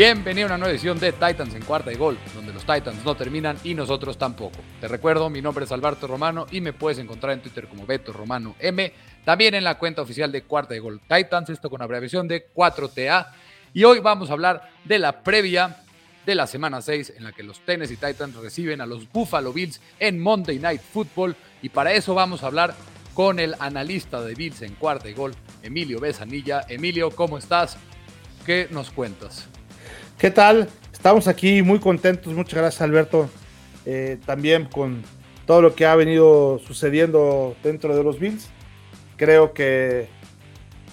Bienvenido a una nueva edición de Titans en cuarta y gol, donde los Titans no terminan y nosotros tampoco. Te recuerdo, mi nombre es Alberto Romano y me puedes encontrar en Twitter como Beto Romano M, también en la cuenta oficial de cuarta y gol Titans, esto con abreviación de 4TA. Y hoy vamos a hablar de la previa de la semana 6 en la que los Tennessee Titans reciben a los Buffalo Bills en Monday Night Football y para eso vamos a hablar con el analista de Bills en cuarta y gol, Emilio Besanilla. Emilio, ¿cómo estás? ¿Qué nos cuentas? ¿Qué tal? Estamos aquí muy contentos, muchas gracias Alberto, eh, también con todo lo que ha venido sucediendo dentro de los Bills. Creo que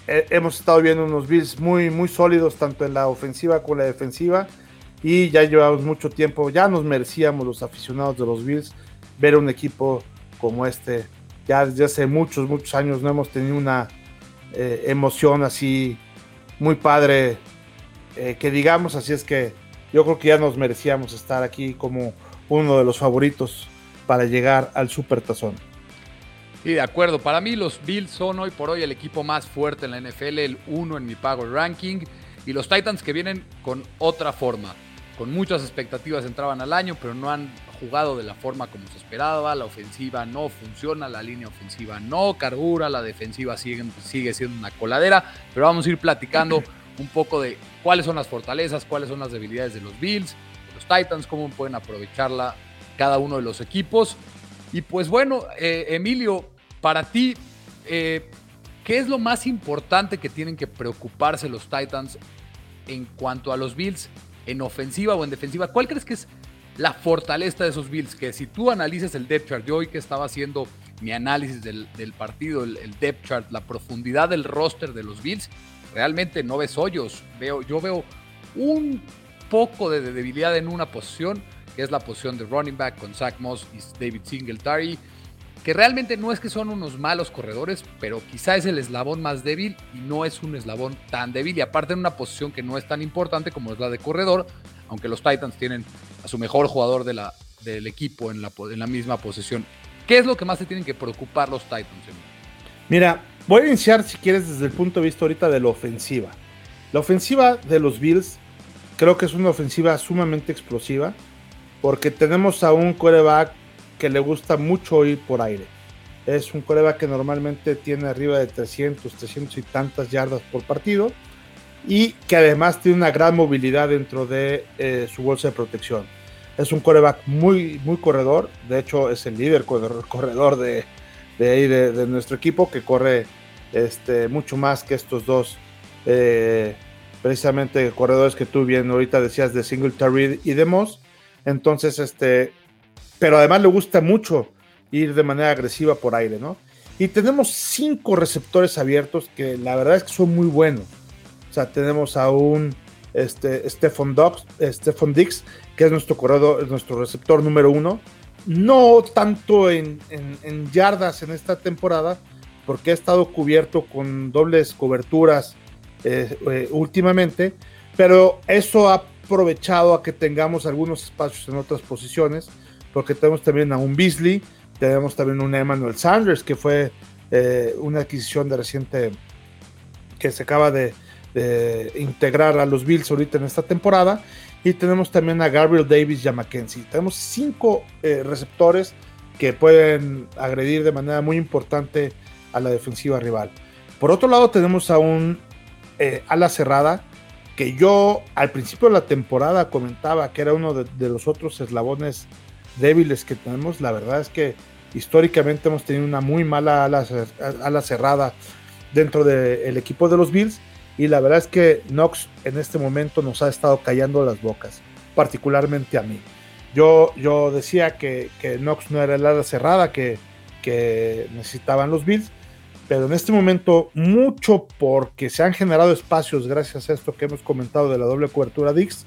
hemos estado viendo unos Bills muy, muy sólidos, tanto en la ofensiva como en la defensiva, y ya llevamos mucho tiempo, ya nos merecíamos los aficionados de los Bills ver un equipo como este. Ya desde hace muchos, muchos años no hemos tenido una eh, emoción así muy padre eh, que digamos, así es que yo creo que ya nos merecíamos estar aquí como uno de los favoritos para llegar al Super Tazón. Sí, de acuerdo. Para mí los Bills son hoy por hoy el equipo más fuerte en la NFL, el uno en mi Power Ranking, y los Titans que vienen con otra forma. Con muchas expectativas entraban al año, pero no han jugado de la forma como se esperaba. La ofensiva no funciona, la línea ofensiva no carbura, la defensiva sigue, sigue siendo una coladera, pero vamos a ir platicando un poco de cuáles son las fortalezas, cuáles son las debilidades de los Bills, de los Titans, cómo pueden aprovecharla cada uno de los equipos. Y pues bueno, eh, Emilio, para ti, eh, ¿qué es lo más importante que tienen que preocuparse los Titans en cuanto a los Bills, en ofensiva o en defensiva? ¿Cuál crees que es la fortaleza de esos Bills? Que si tú analices el depth chart, yo hoy que estaba haciendo mi análisis del, partido, el, depth chart, la profundidad del roster de los Bills, realmente no ves hoyos. Veo, yo veo un poco de debilidad en una posición, que es la posición de running back con Zach Moss y David Singletary, que realmente no es que son unos malos corredores, pero quizá es el eslabón más débil y no es un eslabón tan débil. Y aparte en una posición que no es tan importante como es la de corredor, aunque los Titans tienen a su mejor jugador de la, del equipo en la, en la misma posición. ¿Qué es lo que más se tienen que preocupar los Titans? Mira, Voy a iniciar, si quieres, desde el punto de vista ahorita de la ofensiva. La ofensiva de los Bills creo que es una ofensiva sumamente explosiva porque tenemos a un coreback que le gusta mucho ir por aire. Es un coreback que normalmente tiene arriba de 300, 300 y tantas yardas por partido y que además tiene una gran movilidad dentro de eh, su bolsa de protección. Es un coreback muy, muy corredor, de hecho es el líder corredor de, de, de nuestro equipo que corre este, mucho más que estos dos, eh, precisamente corredores que tú bien ahorita decías de Singletary y de Moss. Entonces, este, pero además le gusta mucho ir de manera agresiva por aire, ¿no? Y tenemos cinco receptores abiertos que la verdad es que son muy buenos. O sea, tenemos a un este, Stephen, Dix, que es nuestro corredor, nuestro receptor número uno. No tanto en yardas en esta temporada, porque ha estado cubierto con dobles coberturas eh, eh, últimamente, pero eso ha aprovechado a que tengamos algunos espacios en otras posiciones, porque tenemos también a un Beasley, tenemos también un Emmanuel Sanders, que fue eh, una adquisición de reciente que se acaba de, integrar a los Bills ahorita en esta temporada, y tenemos también a Gabriel Davis y a McKenzie. Tenemos cinco receptores que pueden agredir de manera muy importante a la defensiva rival. Por otro lado, tenemos a un eh, ala cerrada que yo al principio de la temporada comentaba que era uno de, los otros eslabones débiles que tenemos. La verdad es que históricamente hemos tenido una muy mala ala, ala cerrada dentro del equipo de los Bills. Y la verdad es que Knox en este momento nos ha estado callando las bocas, particularmente a mí. Yo, yo decía que, que Knox no era el ala cerrada que, que necesitaban los Bills, pero en este momento mucho porque se han generado espacios gracias a esto que hemos comentado de la doble cobertura Dix,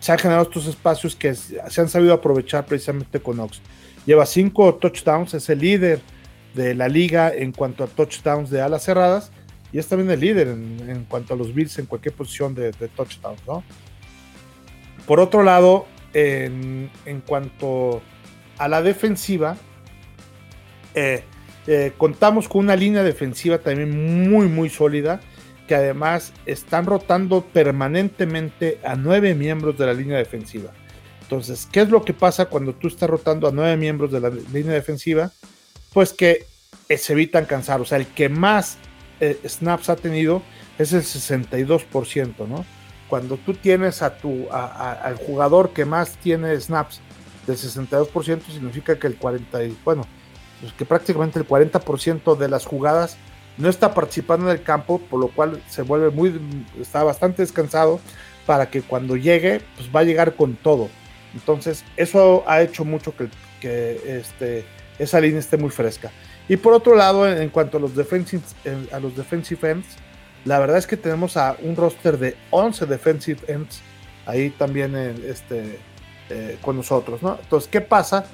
se han generado estos espacios que se han sabido aprovechar precisamente con Ox. Lleva cinco touchdowns, es el líder de la liga en cuanto a touchdowns de alas cerradas y es también el líder en, cuanto a los Bills en cualquier posición de, touchdowns, ¿no? Por otro lado, en, en cuanto a la defensiva, eh, eh, contamos con una línea defensiva también muy, muy sólida, que además están rotando permanentemente a nueve miembros de la línea defensiva. Entonces, ¿qué es lo que pasa cuando tú estás rotando a nueve miembros de la línea defensiva? Pues que eh, se evitan cansar. O sea, el que más eh, snaps ha tenido es el 62%, ¿no? Cuando tú tienes a tu, al jugador que más tiene snaps del 62%, significa que el 40, bueno, pues que prácticamente el 40% de las jugadas no está participando en el campo, por lo cual se vuelve muy, está bastante descansado para que cuando llegue, pues va a llegar con todo. Entonces, eso ha hecho mucho que, que este, esa línea esté muy fresca. Y por otro lado, en, cuanto a los defensive, a los defensive ends, la verdad es que tenemos a un roster de 11 defensive ends ahí también este, eh, con nosotros, ¿no? Entonces, ¿qué pasa?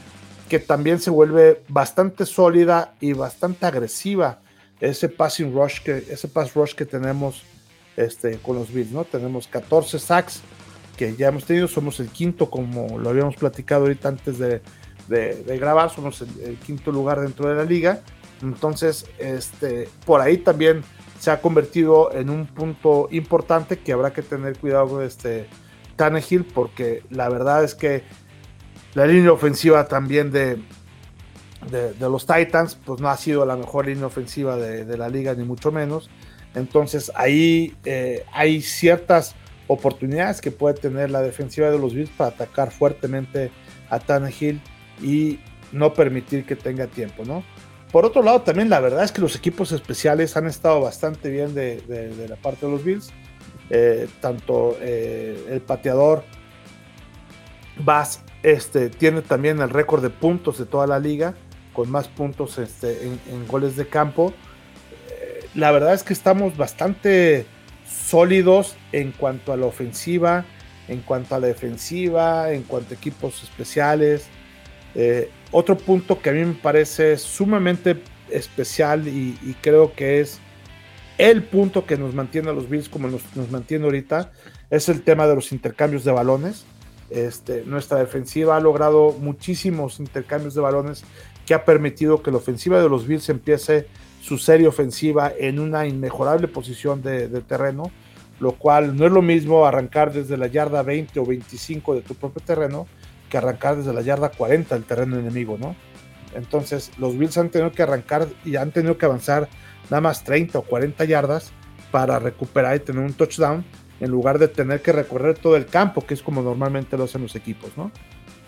Que también se vuelve bastante sólida y bastante agresiva ese passing rush que, ese pass rush que tenemos este, con los Bills, ¿no? Tenemos 14 sacks que ya hemos tenido, somos el quinto, como lo habíamos platicado ahorita antes de, grabar, somos el, quinto lugar dentro de la liga. Entonces, este, por ahí también se ha convertido en un punto importante que habrá que tener cuidado este Tannehill, porque la verdad es que la línea ofensiva también de, de, los Titans, pues no ha sido la mejor línea ofensiva de, la liga, ni mucho menos. Entonces ahí eh, hay ciertas oportunidades que puede tener la defensiva de los Bills para atacar fuertemente a Tannehill y no permitir que tenga tiempo, ¿no? Por otro lado, también la verdad es que los equipos especiales han estado bastante bien de, la parte de los Bills. Eh, tanto eh, el pateador Bass este, tiene también el récord de puntos de toda la liga, con más puntos este, en, goles de campo. Eh, la verdad es que estamos bastante sólidos en cuanto a la ofensiva, en cuanto a la defensiva, en cuanto a equipos especiales. Eh, otro punto que a mí me parece sumamente especial y, creo que es el punto que nos mantiene a los Bills como nos, mantiene ahorita es el tema de los intercambios de balones. Este, nuestra defensiva ha logrado muchísimos intercambios de balones que ha permitido que la ofensiva de los Bills empiece su serie ofensiva en una inmejorable posición de, de terreno, lo cual no es lo mismo arrancar desde la yarda 20 o 25 de tu propio terreno que arrancar desde la yarda 40 del terreno enemigo, ¿no? Entonces, los Bills han tenido que arrancar y han tenido que avanzar nada más 30 o 40 yardas para recuperar y tener un touchdown en lugar de tener que recorrer todo el campo, que es como normalmente lo hacen los equipos, ¿no?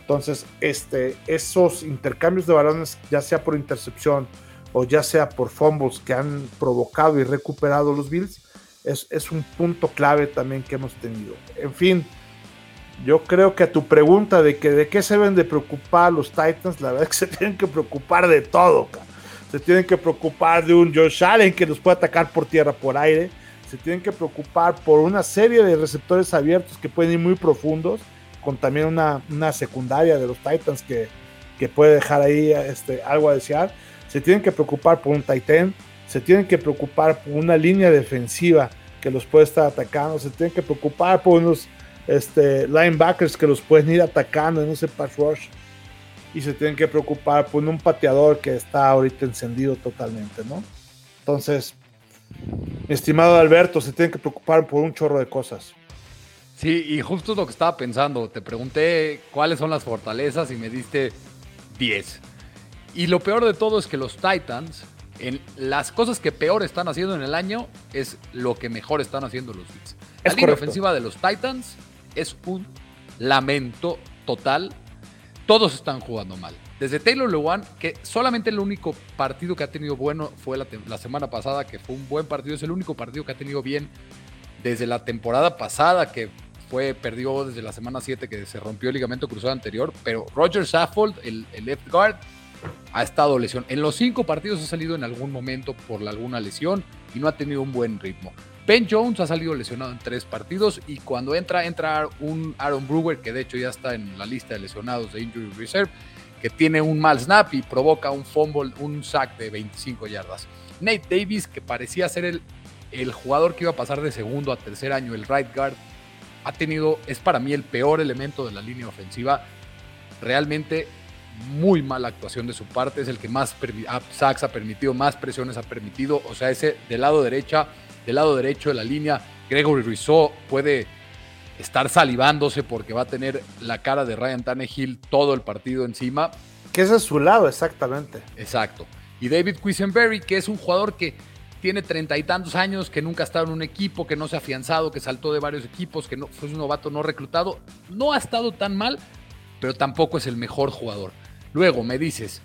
Entonces, este, esos intercambios de balones, ya sea por intercepción o ya sea por fumbles que han provocado y recuperado los Bills, es, es un punto clave también que hemos tenido. En fin, yo creo que a tu pregunta de que de qué se deben de preocupar los Titans, la verdad es que se tienen que preocupar de todo. Se tienen que preocupar de un Josh Allen que los puede atacar por tierra, por aire. Se tienen que preocupar por una serie de receptores abiertos que pueden ir muy profundos, con también una, una secundaria de los Titans que, que puede dejar ahí este, algo a desear. Se tienen que preocupar por un Titan. Se tienen que preocupar por una línea defensiva que los puede estar atacando. Se tienen que preocupar por unos este, linebackers que los pueden ir atacando en ese pass rush y se tienen que preocupar por un pateador que está ahorita encendido totalmente, ¿no? Entonces, estimado Alberto, se tienen que preocupar por un chorro de cosas. Sí, y justo es lo que estaba pensando. Te pregunté cuáles son las fortalezas y me diste 10. Y lo peor de todo es que los Titans, en las cosas que peor están haciendo en el año, es lo que mejor están haciendo los Bills. La línea ofensiva de los Titans es un lamento total. Todos están jugando mal. Desde Taylor Lewan, que solamente el único partido que ha tenido bueno fue la, semana pasada, que fue un buen partido, es el único partido que ha tenido bien desde la temporada pasada, que fue, perdió desde la semana 7 que se rompió el ligamento cruzado anterior, pero Roger Saffold, el, left guard, ha estado lesión. En los cinco partidos ha salido en algún momento por alguna lesión y no ha tenido un buen ritmo. Ben Jones ha salido lesionado en tres partidos y cuando entra, entra un Aaron Brewer, que de hecho ya está en la lista de lesionados de Injury Reserve, que tiene un mal snap y provoca un fumble, un sack de 25 yardas. Nate Davis, que parecía ser el, el jugador que iba a pasar de segundo a tercer año, el right guard, ha tenido, es para mí el peor elemento de la línea ofensiva. Realmente muy mala actuación de su parte, es el que más sacks ha permitido, más presiones ha permitido. O sea, ese del lado derecha Del lado derecho de la línea, Gregory Rizzo puede estar salivándose porque va a tener la cara de Ryan Tannehill todo el partido encima. Que ese es su lado, exactamente. Exacto. Y David Quisenberry, que es un jugador que tiene treinta y tantos años, que nunca ha estado en un equipo, que no se ha afianzado, que saltó de varios equipos, que no, fue un novato no reclutado. No ha estado tan mal, pero tampoco es el mejor jugador. Luego me dices,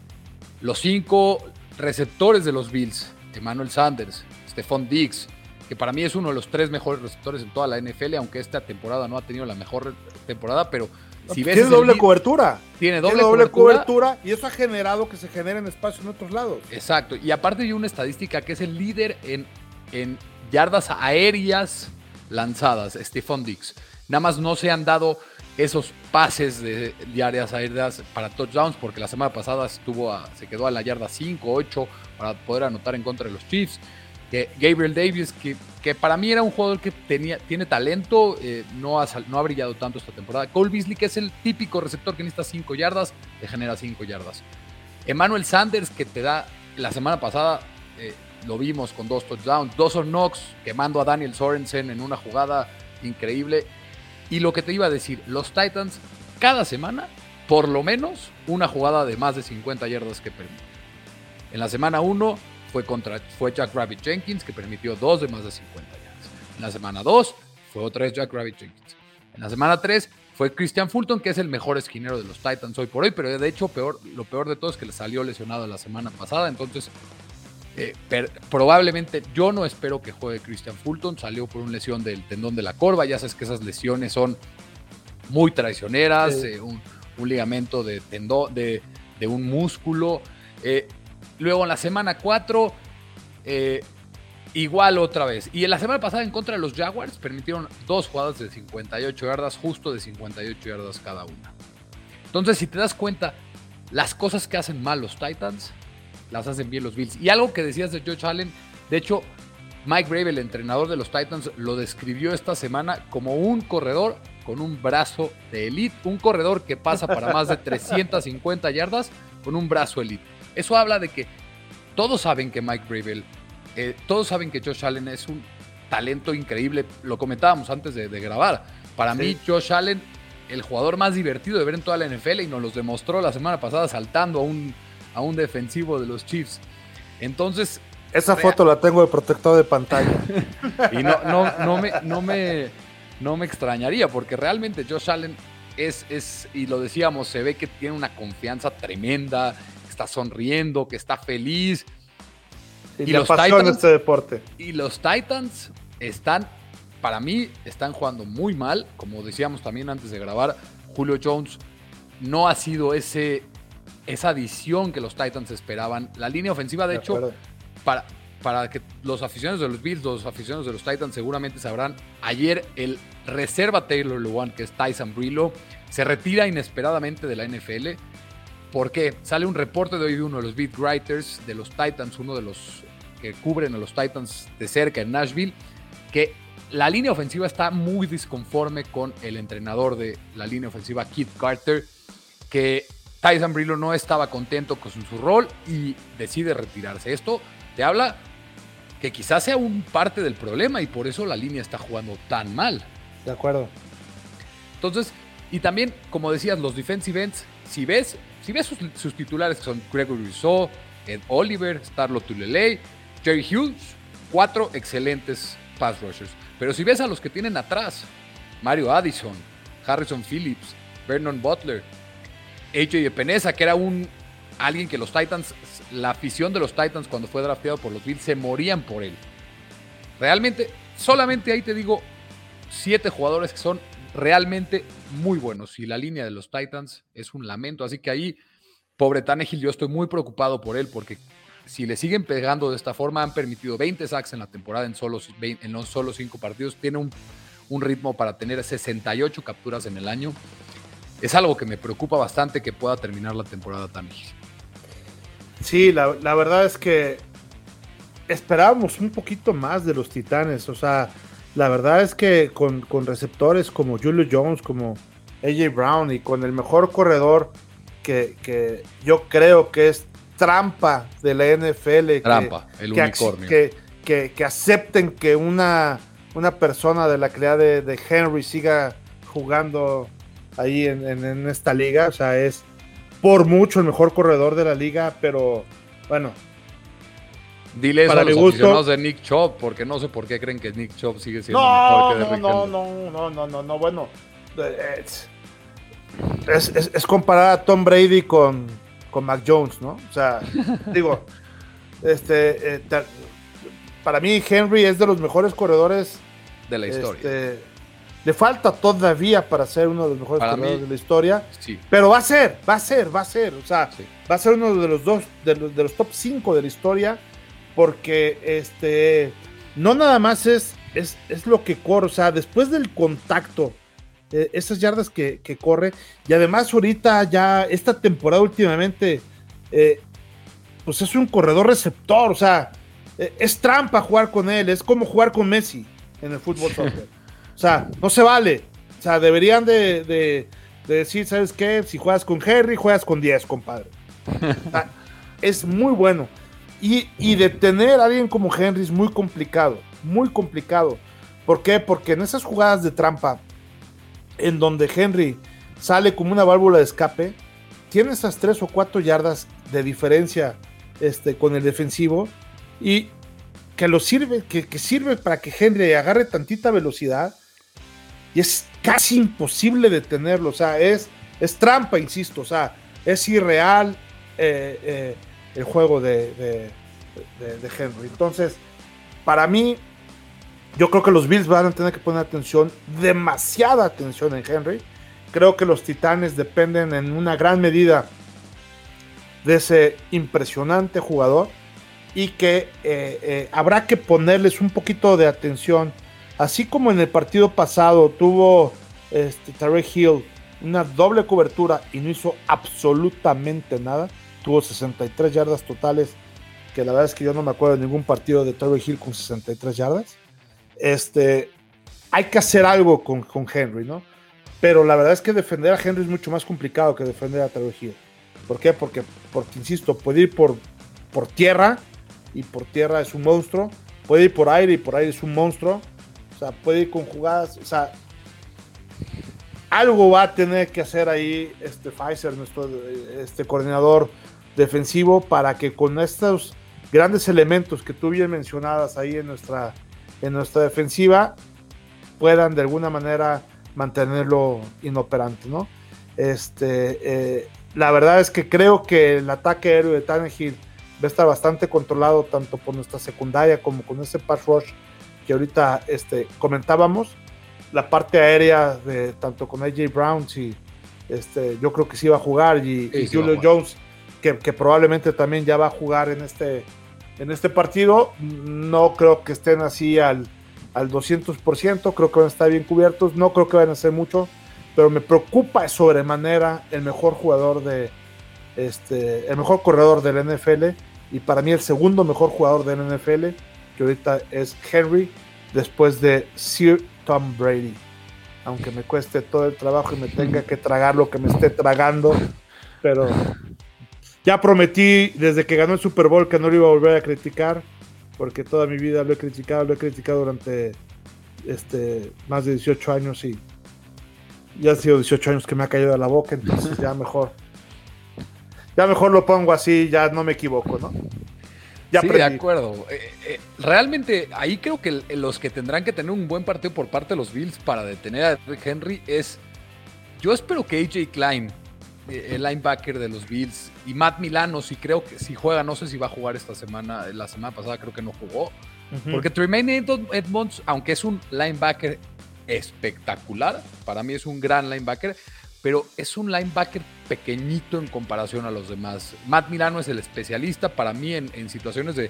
los cinco receptores de los Bills, Emmanuel Sanders, Stephon Diggs, que para mí es uno de los tres mejores receptores en toda la NFL, aunque esta temporada no ha tenido la mejor temporada, pero si ves tiene doble cobertura. Tiene doble, cobertura, y eso ha generado que se generen espacios en otros lados. Exacto, y aparte hay una estadística que es el líder en, en yardas aéreas lanzadas, Stephon Diggs. Nada más no se han dado esos pases de, áreas aéreas para touchdowns, porque la semana pasada estuvo se quedó a la yarda 5, 8 para poder anotar en contra de los Chiefs. Que Gabriel Davis, que, que, para mí era un jugador que tenía, tiene talento, eh, no, ha, no ha brillado tanto esta temporada. Cole Beasley, que es el típico receptor que necesita 5 yardas, te genera 5 yardas. Emmanuel Sanders, que te da, la semana pasada eh, lo vimos con dos touchdowns. Dawson Knox, quemando a Daniel Sorensen en una jugada increíble. Y lo que te iba a decir, los Titans cada semana, por lo menos, una jugada de más de 50 yardas que permiten. En la semana 1 fue, contra, fue Jack Rabbit Jenkins, que permitió dos de más de 50 yardas. En la semana 2 fue otra vez Jack Rabbit Jenkins. En la semana 3 fue Christian Fulton, que es el mejor esquinero de los Titans hoy por hoy, pero de hecho peor, lo peor de todo es que le salió lesionado la semana pasada, entonces eh, probablemente yo no espero que juegue Christian Fulton, salió por una lesión del tendón de la corva, ya sabes que esas lesiones son muy traicioneras, eh, un, ligamento de tendón, de, un músculo. Eh, luego en la semana 4, igual otra vez. Y en la semana pasada en contra de los Jaguars permitieron dos jugadas de 58 yardas, justo de 58 yardas cada una. Entonces, si te das cuenta, las cosas que hacen mal los Titans las hacen bien los Bills. Y algo que decías de Josh Allen, de hecho, Mike Brave, el entrenador de los Titans, lo describió esta semana como un corredor con un brazo de elite, un corredor que pasa para más de 350 yardas con un brazo elite. Eso habla de que todos saben que Mike Bravel, eh, todos saben que Josh Allen es un talento increíble. Lo comentábamos antes de, grabar. Para mí, Josh Allen, el jugador más divertido de ver en toda la NFL y nos lo demostró la semana pasada saltando a un a un defensivo de los Chiefs. Entonces. Esa foto la tengo de protector de pantalla. y no, no, no, me, no, me, no me extrañaría, porque realmente Josh Allen es, es, y lo decíamos, se ve que tiene una confianza tremenda, está sonriendo, que está feliz. Y, los Titans, este deporte. Y los Titans están, para mí, están jugando muy mal. Como decíamos también antes de grabar, Julio Jones no ha sido ese esa adición que los Titans esperaban. La línea ofensiva, de, hecho, para, para que los aficionados de los Bills, los aficionados de los Titans seguramente sabrán, ayer el reserva Taylor Lewan, que es Tyson Brillo, se retira inesperadamente de la NFL. Porque Sale un reporte de hoy de uno de los beat writers de los Titans, uno de los que cubren a los Titans de cerca en Nashville, que la línea ofensiva está muy disconforme con el entrenador de la línea ofensiva, Keith Carter, que Tyson Brillo no estaba contento con su rol y decide retirarse. Esto te habla que quizás sea un parte del problema y por eso la línea está jugando tan mal. De acuerdo. Entonces, y también, como decías, los defensive ends, si ves, si ves sus, titulares que son Gregory Rousseau, Ed Oliver, Starlo Tulele, Jerry Hughes, cuatro excelentes pass rushers. Pero si ves a los que tienen atrás, Mario Addison, Harrison Phillips, Vernon Butler, AJ Peneza, que era un alguien que los Titans, la afición de los Titans cuando fue drafteado por los Bills, se morían por él. Realmente, solamente ahí te digo, siete jugadores que son realmente muy buenos. Y la línea de los Titans es un lamento. Así que ahí, pobre Tannehill, yo estoy muy preocupado por él porque si le siguen pegando de esta forma, han permitido 20 sacks en la temporada en solo, en los solo 5 partidos. Tiene un, ritmo para tener 68 capturas en el año es algo que me preocupa bastante que pueda terminar la temporada tan Sí, la, verdad es que esperábamos un poquito más de los Titanes. O sea, la verdad es que con, receptores como Julio Jones, como AJ Brown y con el mejor corredor que, yo creo que es trampa de la NFL. Trampa, el unicornio. Que, que, acepten que una, una persona de la calidad de, Henry siga jugando ahí en, esta liga. O sea, es por mucho el mejor corredor de la liga, pero bueno. Dile eso a los aficionados de Nick Chubb, porque no sé por qué creen que Nick Chubb sigue siendo mejor que Derrick no, no, no, no, no, no, bueno. Es, es, comparar a Tom Brady con, con Mac Jones, ¿no? O sea, digo, este, eh, para mí Henry es de los mejores corredores de la historia. Este, le falta todavía para ser uno de los mejores corredores de la historia, pero va a ser, va a ser, va a ser, o sea, va a ser uno de los dos, de los, de los top 5 de la historia, porque este, no nada más es, es, es lo que corre, o sea, después del contacto, eh, esas yardas que, corre, y además ahorita ya, esta temporada últimamente, eh, pues es un corredor receptor, o sea, eh, es trampa jugar con él, es como jugar con Messi en el fútbol soccer. O sea, no se vale. O sea, deberían de, decir, ¿sabes qué? Si juegas con Henry, juegas con 10, compadre. es muy bueno. Y, y detener a alguien como Henry es muy complicado, muy complicado. ¿Por qué? Porque en esas jugadas de trampa, en donde Henry sale como una válvula de escape, tiene esas 3 o 4 yardas de diferencia este, con el defensivo y que lo sirve, que, sirve para que Henry agarre tantita velocidad y es casi imposible detenerlo, o sea, es, es trampa, insisto, o sea, es irreal eh, eh, el juego de, de, Henry. Entonces, para mí, yo creo que los Bills van a tener que poner atención, demasiada atención en Henry. Creo que los Titanes dependen en una gran medida de ese impresionante jugador y que eh, eh, habrá que ponerles un poquito de atención. Así como en el partido pasado tuvo este, Tarek Hill una doble cobertura y no hizo absolutamente nada, tuvo 63 yardas totales, que la verdad es que yo no me acuerdo de ningún partido de Tarek Hill con 63 yardas. Este, hay que hacer algo con, con Henry, ¿no? Pero la verdad es que defender a Henry es mucho más complicado que defender a Tarek Hill. ¿Por qué? Porque, porque insisto, puede ir por, por tierra y por tierra es un monstruo. Puede ir por aire y por aire es un monstruo. O sea, puede ir con jugadas. O sea, algo va a tener que hacer ahí este Pfizer, nuestro este coordinador defensivo, para que con estos grandes elementos que tú bien mencionadas ahí en nuestra, en nuestra defensiva puedan de alguna manera mantenerlo inoperante, ¿no? Este, eh, la verdad es que creo que el ataque aéreo de Tannehill va a estar bastante controlado tanto por nuestra secundaria como con ese pass rush que ahorita este, comentábamos. La parte aérea de tanto con AJ Brown, sí, este, yo creo que sí va a jugar y, Julio Jones, que, probablemente también ya va a jugar en este, en este partido. No creo que estén así al, al 200%, creo que van a estar bien cubiertos, no creo que vayan a hacer mucho, pero me preocupa sobremanera el mejor jugador de, este, el mejor corredor del NFL y para mí el segundo mejor jugador del NFL, que ahorita es Henry, después de Sir Tom Brady. Aunque me cueste todo el trabajo y me tenga que tragar lo que me esté tragando, pero ya prometí desde que ganó el Super Bowl que no lo iba a volver a criticar, porque toda mi vida lo he criticado, lo he criticado durante este, más de 18 años y ya han sido 18 años que me ha caído de la boca, entonces ya mejor ya mejor lo pongo así, ya no me equivoco, ¿no? Ya sí, de acuerdo. Eh, eh, realmente ahí creo que los que tendrán que tener un buen partido por parte de los Bills para detener a Henry es. Yo espero que AJ Klein, eh, el linebacker de los Bills, y Matt Milano, si creo que si juega, no sé si va a jugar esta semana, la semana pasada creo que no jugó. Porque Tremaine Edmonds, aunque es un linebacker espectacular, para mí es un gran linebacker, pero es un linebacker pequeñito en comparación a los demás. Matt Milano es el especialista para mí en, situaciones de,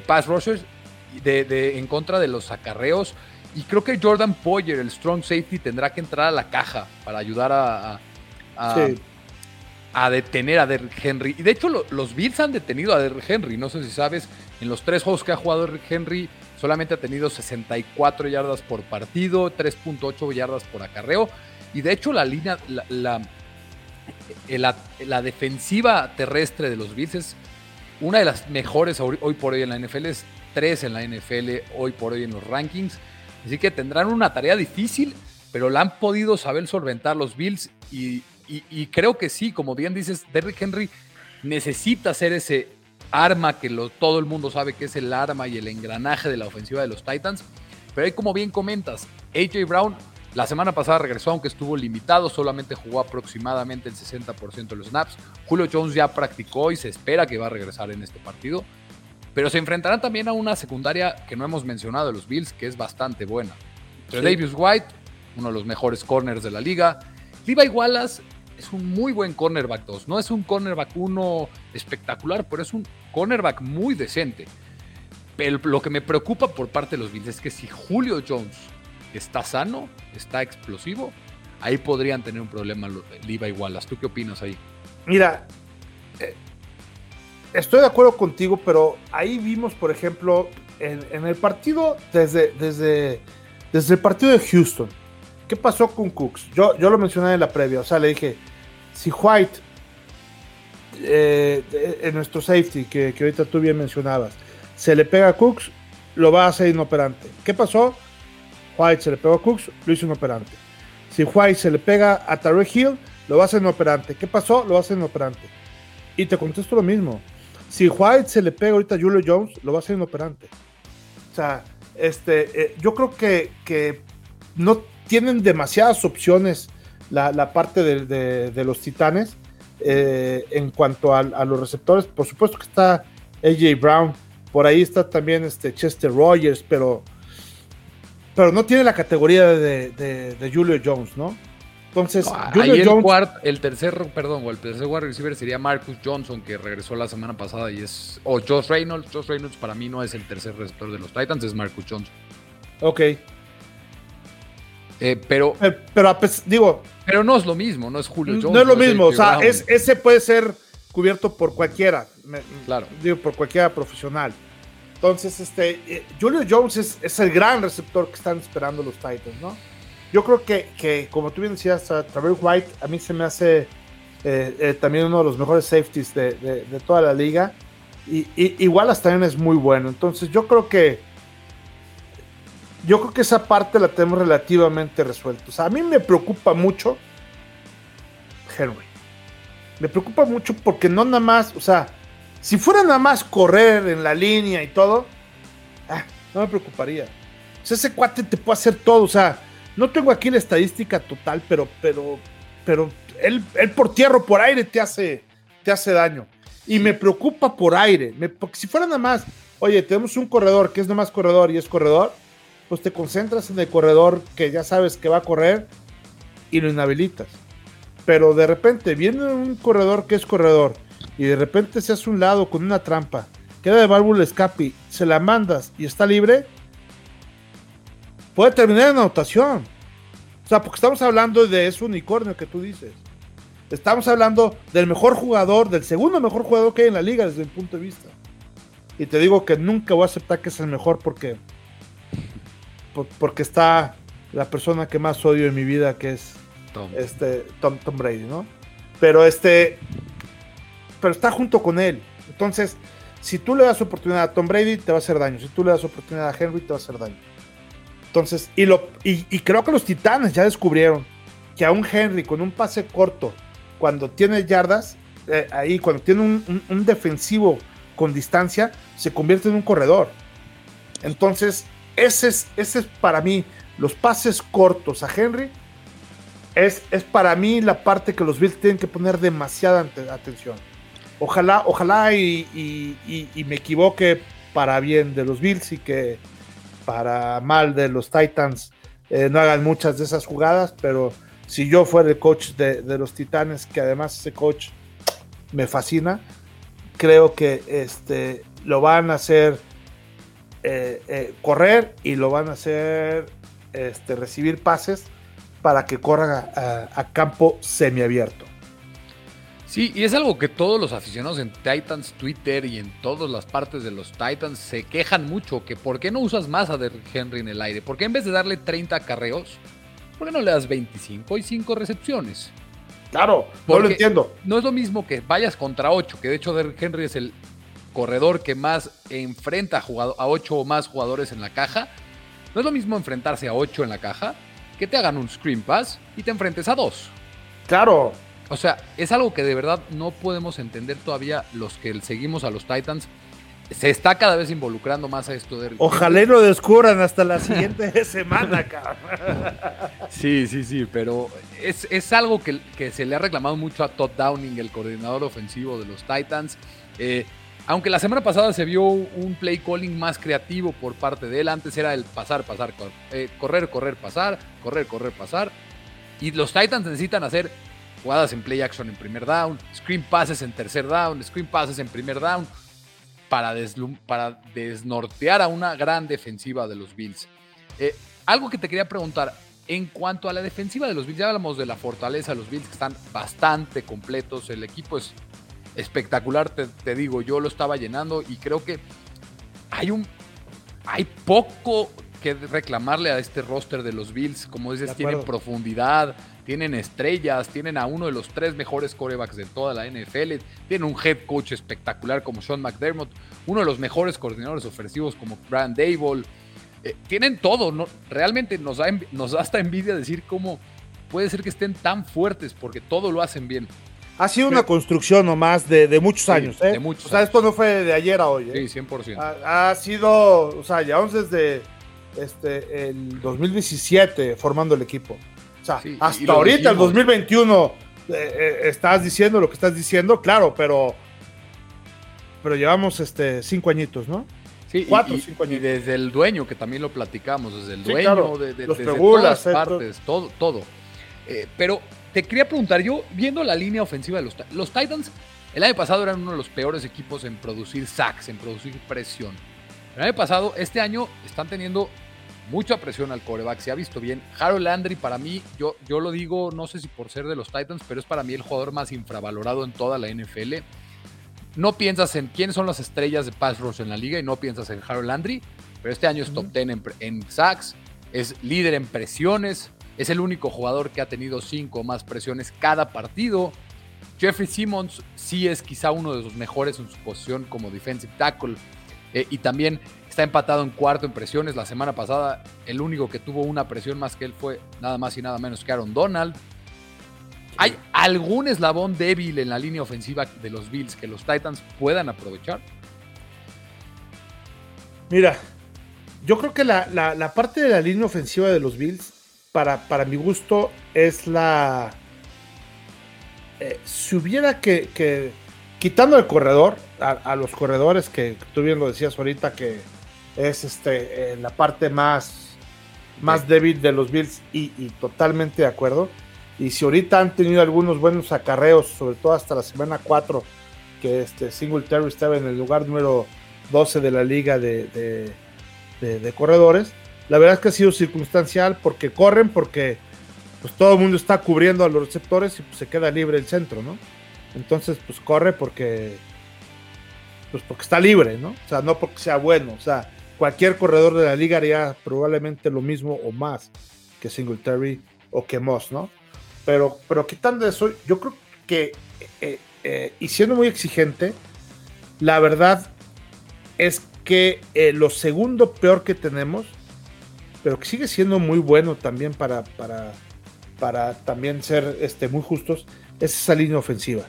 pass rushers de, en contra de los acarreos. Y creo que Jordan Poyer, el strong safety, tendrá que entrar a la caja para ayudar a, a, detener a Derrick Henry. Y de hecho, los Bills han detenido a Derrick Henry. No sé si sabes, en los tres juegos que ha jugado Derrick Henry, solamente ha tenido 64 yardas por partido, 3.8 yardas por acarreo. Y de hecho la línea, la, la, defensiva terrestre de los Bills es una de las mejores hoy, por hoy en la NFL. Es 3 en la NFL hoy por hoy en los rankings. Así que tendrán una tarea difícil, pero la han podido saber solventar los Bills y, creo que sí, como bien dices, Derrick Henry necesita ser ese arma que todo el mundo sabe que es el arma y el engranaje de la ofensiva de los Titans. Pero ahí como bien comentas, AJ Brown la semana pasada regresó, aunque estuvo limitado, solamente jugó aproximadamente el 60% de los snaps. Julio Jones ya practicó y se espera que va a regresar en este partido. Pero se enfrentarán también a una secundaria que no hemos mencionado de los Bills, que es bastante buena. Entre Davis White, uno de los mejores corners de la liga. Levi Wallace es un muy buen cornerback 2. No es un cornerback 1 espectacular, pero es un cornerback muy decente. Pero lo que me preocupa por parte de los Bills es que si Julio Jones está sano, está explosivo, ahí podrían tener un problema Levi Wallace. ¿Tú qué opinas ahí? Mira, eh, estoy de acuerdo contigo, pero ahí vimos, por ejemplo, en, el partido, desde, desde, desde el partido de Houston, ¿qué pasó con Cooks? Yo, yo lo mencioné en la previa, o sea, le dije, si White, eh, en nuestro safety, que, que ahorita tú bien mencionabas, se le pega a Cooks, lo va a hacer inoperante. ¿Qué pasó? White se le pegó a Cooks, lo hizo inoperante. Si White se le pega a Tarek Hill, lo va a hacer inoperante. ¿Qué pasó? Lo va a hacer inoperante. Y te contesto lo mismo. Si White se le pega ahorita a Julio Jones, lo va a hacer inoperante. O sea, este, eh, yo creo que, que, no tienen demasiadas opciones la, parte de, los titanes eh, en cuanto a, los receptores. Por supuesto que está AJ Brown, por ahí está también este Chester Rogers, pero pero no tiene la categoría de, Julio Jones, ¿no? Entonces, Julio Jones. El, tercer, perdón, o el tercer wide receiver sería Marcus Johnson, que regresó la semana pasada y es. O Josh Reynolds. Josh Reynolds para mí no es el tercer receptor de los Titans, es Marcus Johnson. Ok. Eh, pero. Eh, pero, digo. Pero no es lo mismo, no es Julio Jones. No es lo mismo, o sea, ese puede ser cubierto por cualquiera. claro. Digo, por cualquiera profesional. Entonces, este, eh, Julio Jones es, el gran receptor que están esperando los Titans, ¿no? Yo creo que, como tú bien decías, Travis White a mí se me hace eh, eh, también uno de los mejores safeties de, toda la liga. Y, igual hasta también es muy bueno. Entonces, yo creo que yo creo que esa parte la tenemos relativamente resuelta. O sea, a mí me preocupa mucho Henry. Me preocupa mucho porque no nada más, o sea, si fuera nada más correr en la línea y todo, ah, no me preocuparía. O ese cuate te puede hacer todo. O sea, no tengo aquí la estadística total, pero, pero, pero él, por tierra o por aire te hace, te hace daño. Y me preocupa por aire. porque si fuera nada más, oye, tenemos un corredor que es nada más corredor y es corredor, pues te concentras en el corredor que ya sabes que va a correr y lo inhabilitas. Pero de repente viene un corredor que es corredor y de repente se hace un lado con una trampa, queda de válvula escape, se la mandas y está libre, puede terminar en anotación. O sea, porque estamos hablando de ese unicornio que tú dices. Estamos hablando del mejor jugador, del segundo mejor jugador que hay en la liga desde mi punto de vista. Y te digo que nunca voy a aceptar que es el mejor porque, porque está la persona que más odio en mi vida, que es Tom. Este, Tom, Tom Brady, ¿no? Pero este, pero está junto con él. Entonces, si tú le das oportunidad a Tom Brady, te va a hacer daño. Si tú le das oportunidad a Henry, te va a hacer daño. Entonces, y, lo, y, creo que los titanes ya descubrieron que a un Henry con un pase corto, cuando tiene yardas, eh, ahí, cuando tiene un, defensivo con distancia, se convierte en un corredor. Entonces, ese es, ese es para mí, los pases cortos a Henry, es, es para mí la parte que los Bills tienen que poner demasiada atención. Ojalá, ojalá y, me equivoque para bien de los Bills y que para mal de los Titans eh, no hagan muchas de esas jugadas, pero si yo fuera el coach de, los Titanes, que además ese coach me fascina, creo que este, lo van a hacer eh, eh, correr y lo van a hacer este, recibir pases para que corran a, a campo semiabierto. Sí, y es algo que todos los aficionados en Titans Twitter y en todas las partes de los Titans se quejan mucho, que por qué no usas más a Derrick Henry en el aire, por qué en vez de darle 30 carreos, por qué no le das 25 y 5 recepciones. Claro, no lo entiendo. No es lo mismo que vayas contra 8, que de hecho Derrick Henry es el corredor que más enfrenta a, ocho o más jugadores en la caja. No es lo mismo enfrentarse a ocho en la caja que te hagan un screen pass y te enfrentes a dos. Claro. O sea, es algo que de verdad no podemos entender todavía los que seguimos a los Titans. Se está cada vez involucrando más a esto de. Ojalá lo descubran hasta la siguiente semana, cabrón. Sí, sí, sí, pero es, algo que, que, se le ha reclamado mucho a Todd Downing, el coordinador ofensivo de los Titans. Eh, aunque la semana pasada se vio un play calling más creativo por parte de él, antes era el pasar, pasar, eh, correr, correr, pasar, correr, correr, pasar. Y los Titans necesitan hacer jugadas en play action en primer down, screen passes en tercer down, screen passes en primer down, para, para desnortear a una gran defensiva de los Bills. Eh, algo que te quería preguntar, en cuanto a la defensiva de los Bills, ya hablamos de la fortaleza de los Bills, que están bastante completos, el equipo es espectacular, te, digo, yo lo estaba llenando y creo que hay un hay poco que reclamarle a este roster de los Bills, como dices, tienen profundidad, tienen estrellas, tienen a uno de los tres mejores corebacks de toda la NFL, tienen un head coach espectacular como Sean McDermott, uno de los mejores coordinadores ofensivos como Brian Dable, eh, tienen todo, ¿no? realmente nos da, nos da hasta envidia decir cómo puede ser que estén tan fuertes porque todo lo hacen bien. Ha sido una construcción nomás de, de muchos años, ¿eh? De muchos o sea, esto no fue de ayer a hoy, ¿eh? Sí, 100%. Ha, ha sido, o sea, llevamos desde este, el 2017 formando el equipo. O sea, hasta ahorita, el 2021, eh, eh, estás diciendo lo que estás diciendo, claro, pero, pero llevamos este, cinco añitos, ¿no? Sí, Cuatro, y, cinco años. Y desde el dueño, que también lo platicamos, desde el dueño, de, de, Los desde todas partes, todo, todo. pero te quería preguntar, yo viendo la línea ofensiva de los, los Titans, el año pasado eran uno de los peores equipos en producir sacks, en producir presión. El año pasado, este año están teniendo mucha presión al coreback, se ha visto bien. Harold Landry, para mí, yo, yo lo digo, no sé si por ser de los Titans, pero es para mí el jugador más infravalorado en toda la NFL. No piensas en quiénes son las estrellas de pass rush en la liga y no piensas en Harold Landry, pero este año es top 10 en, en sacks, es líder en presiones, es el único jugador que ha tenido cinco o más presiones cada partido. Jeffrey Simmons sí es quizá uno de los mejores en su posición como defensive tackle. Eh, y también está empatado en cuarto en presiones. La semana pasada el único que tuvo una presión más que él fue nada más y nada menos que Aaron Donald. ¿Hay algún eslabón débil en la línea ofensiva de los Bills que los Titans puedan aprovechar? Mira, yo creo que la, la parte de la línea ofensiva de los Bills para, mi gusto, es la. Eh, si hubiera que, quitando el corredor, a, los corredores que tú bien lo decías ahorita, que es este, eh, la parte más, más débil de los Bills, y, totalmente de acuerdo. Y si ahorita han tenido algunos buenos acarreos, sobre todo hasta la semana 4, que este Singletary estaba en el lugar número 12 de la liga de, de corredores la verdad es que ha sido circunstancial porque corren, porque pues todo el mundo está cubriendo a los receptores y pues, se queda libre el centro, ¿no? Entonces, pues corre porque pues porque está libre, ¿no? O sea, no porque sea bueno, o sea, cualquier corredor de la liga haría probablemente lo mismo o más que Singletary o que Moss, ¿no? Pero, pero quitando eso, yo creo que, eh, eh, y siendo muy exigente, la verdad es que eh, lo segundo peor que tenemos pero que sigue siendo muy bueno también para, para, para también ser este, muy justos, es esa línea ofensiva.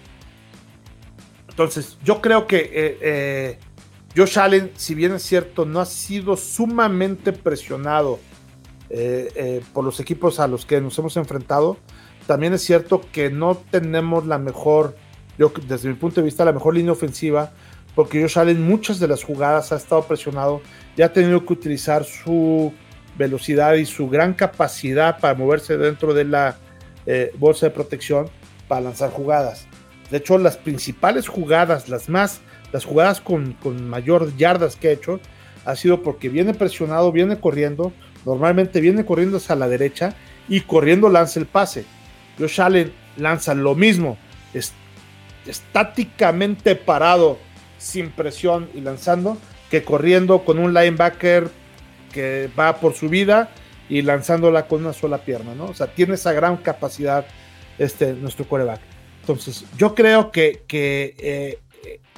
Entonces, yo creo que Josh Allen, si bien es cierto, no ha sido sumamente presionado eh, por los equipos a los que nos hemos enfrentado, también es cierto que no tenemos la mejor, yo desde mi punto de vista, la mejor línea ofensiva, porque Josh Allen muchas de las jugadas ha estado presionado y ha tenido que utilizar su velocidad y su gran capacidad para moverse dentro de la eh, bolsa de protección para lanzar jugadas. De hecho, las principales jugadas, las más, las jugadas con, mayor yardas que ha hecho, ha sido porque viene presionado, viene corriendo, normalmente viene corriendo hacia la derecha y corriendo lanza el pase. Josh Allen lanza lo mismo, estáticamente parado, sin presión y lanzando, que corriendo con un linebacker que va por su vida y lanzándola con una sola pierna, ¿no? O sea, tiene esa gran capacidad este, nuestro coreback. Entonces, yo creo que, que eh,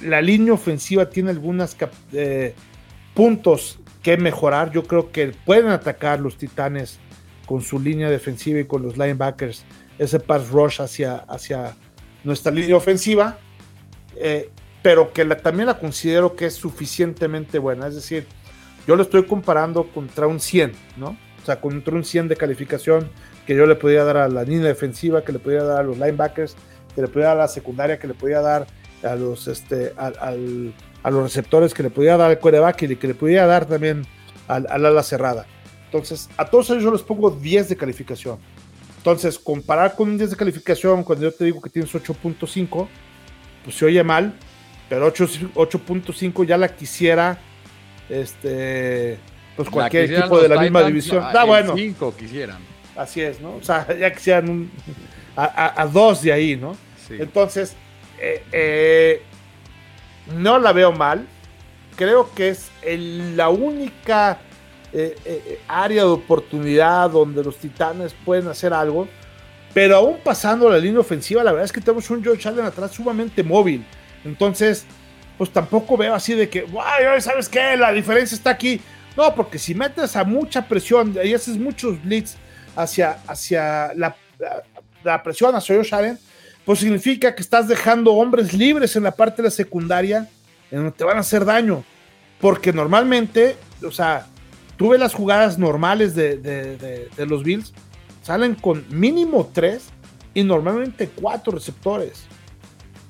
la línea ofensiva tiene algunos eh, puntos que mejorar. Yo creo que pueden atacar los Titanes con su línea defensiva y con los linebackers ese pass rush hacia, hacia nuestra línea ofensiva, eh, pero que también la considero que es suficientemente buena. Es decir, yo lo estoy comparando contra un 100, ¿no? O sea, contra un 100 de calificación que yo le podía dar a la línea defensiva, que le podía dar a los linebackers, que le podía dar a la secundaria, que le podía dar a los, este, a, los receptores, que le podía dar al quarterback y que le podía dar también al, al ala cerrada. Entonces, a todos ellos yo les pongo 10 de calificación. Entonces, comparar con un 10 de calificación, cuando yo te digo que tienes 8.5, pues se oye mal, pero 8.5 ya la quisiera, este, pues cualquier equipo de la misma división. Da bueno. 5 quisieran. Así es, ¿no? O sea, ya quisieran un, a, dos de ahí, ¿no? Entonces, eh, eh, no la veo mal. Creo que es la única eh, área de oportunidad donde los titanes pueden hacer algo. Pero aún pasando la línea ofensiva, la verdad es que tenemos un George Allen atrás sumamente móvil. Entonces, pues tampoco veo así de que, ¿sabes qué? La diferencia está aquí. No, porque si metes a mucha presión y haces muchos blitz hacia, hacia la, la, presión hacia George Allen, pues significa que estás dejando hombres libres en la parte de la secundaria en donde te van a hacer daño. Porque normalmente, o sea, Tuve las jugadas normales de, los Bills, salen con mínimo tres y normalmente cuatro receptores.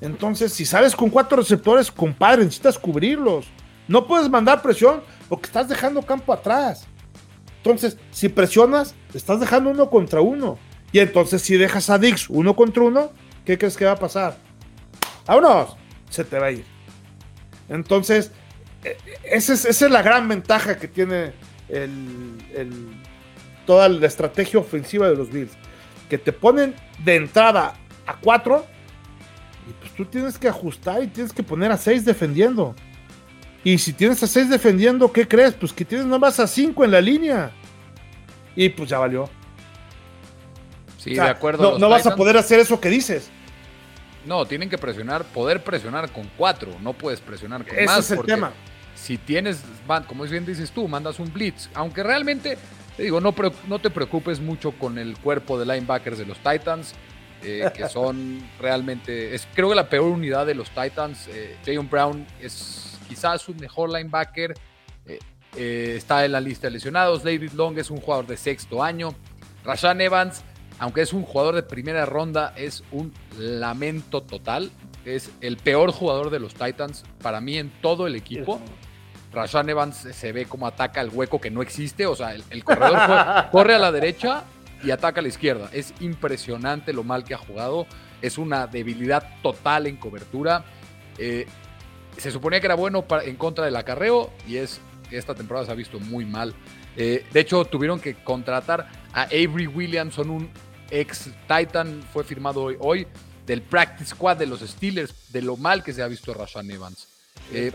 Entonces, si sales con cuatro receptores, compadre, necesitas cubrirlos. No puedes mandar presión porque estás dejando campo atrás. Entonces, si presionas, estás dejando uno contra uno. Y entonces, si dejas a Dix uno contra uno, ¿qué crees que va a pasar? ¡Vámonos! Se te va a ir. Entonces, e, e, esa es, esa es la gran ventaja que tiene el, toda la estrategia ofensiva de los Bills. Que te ponen de entrada a 4 y pues tú tienes que ajustar y tienes que poner a 6 defendiendo. Y si tienes a 6 defendiendo, ¿qué crees? Pues que tienes nomás a 5 en la línea. Y pues ya valió. Sí, de acuerdo. No, vas a poder hacer eso que dices. No, tienen que presionar, poder presionar con 4. No puedes presionar con Ese más. Es el tema si tienes, como bien dices tú, mandas un blitz, aunque realmente, te digo, no, no te preocupes mucho con el cuerpo de linebackers de los Titans, eh, que son realmente, es creo que la peor unidad de los Titans, eh, Brown es quizás su mejor linebacker, eh, eh, está en la lista de lesionados, David Long es un jugador de sexto año, Rashan Evans, aunque es un jugador de primera ronda, es un lamento total. Es el peor jugador de los Titans para mí en todo el equipo. Rashan Evans se ve como ataca el hueco que no existe, o sea, el, corredor corre a la derecha y ataca a la izquierda. Es impresionante lo mal que ha jugado, es una debilidad total en cobertura. Eh, se suponía que era bueno en contra del acarreo y es esta temporada se ha visto muy mal. Eh, de hecho, tuvieron que contratar a Avery Williamson, un ex Titan, fue firmado hoy, hoy del practice squad de los Steelers, de lo mal que se ha visto Rashan Evans. Eh,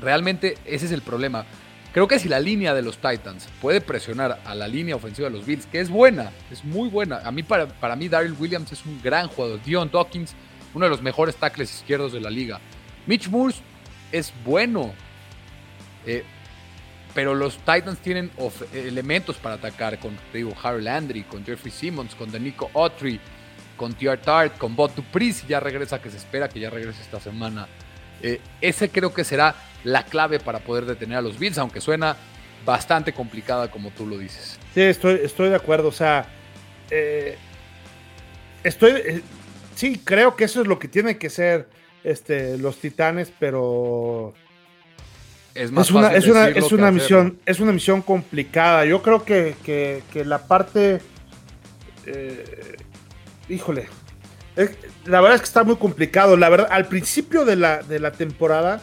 Realmente ese es el problema. Creo que si la línea de los Titans puede presionar a la línea ofensiva de los Bills, que es buena, es muy buena. A mí, para, para mí, Daryl Williams es un gran jugador. Dion Dawkins, uno de los mejores tackles izquierdos de la liga. Mitch Moore es bueno. Eh, pero los Titans tienen elementos para atacar con, digo, Harry Landry, con Jeffrey Simmons, con Danico Autry, con T.R. Tart, con Bob Dupree, ya regresa, que se espera que ya regrese esta semana. Eh, ese creo que será la clave para poder detener a los Bills, aunque suena bastante complicada como tú lo dices. Sí, estoy, estoy de acuerdo. O sea, eh, estoy, eh, sí, creo que eso es lo que tiene que ser este, los Titanes, pero es más una, es una, es una misión, es una misión complicada. Yo creo que, la parte, eh, híjole, la verdad es que está muy complicado. La verdad, al principio de la, de la temporada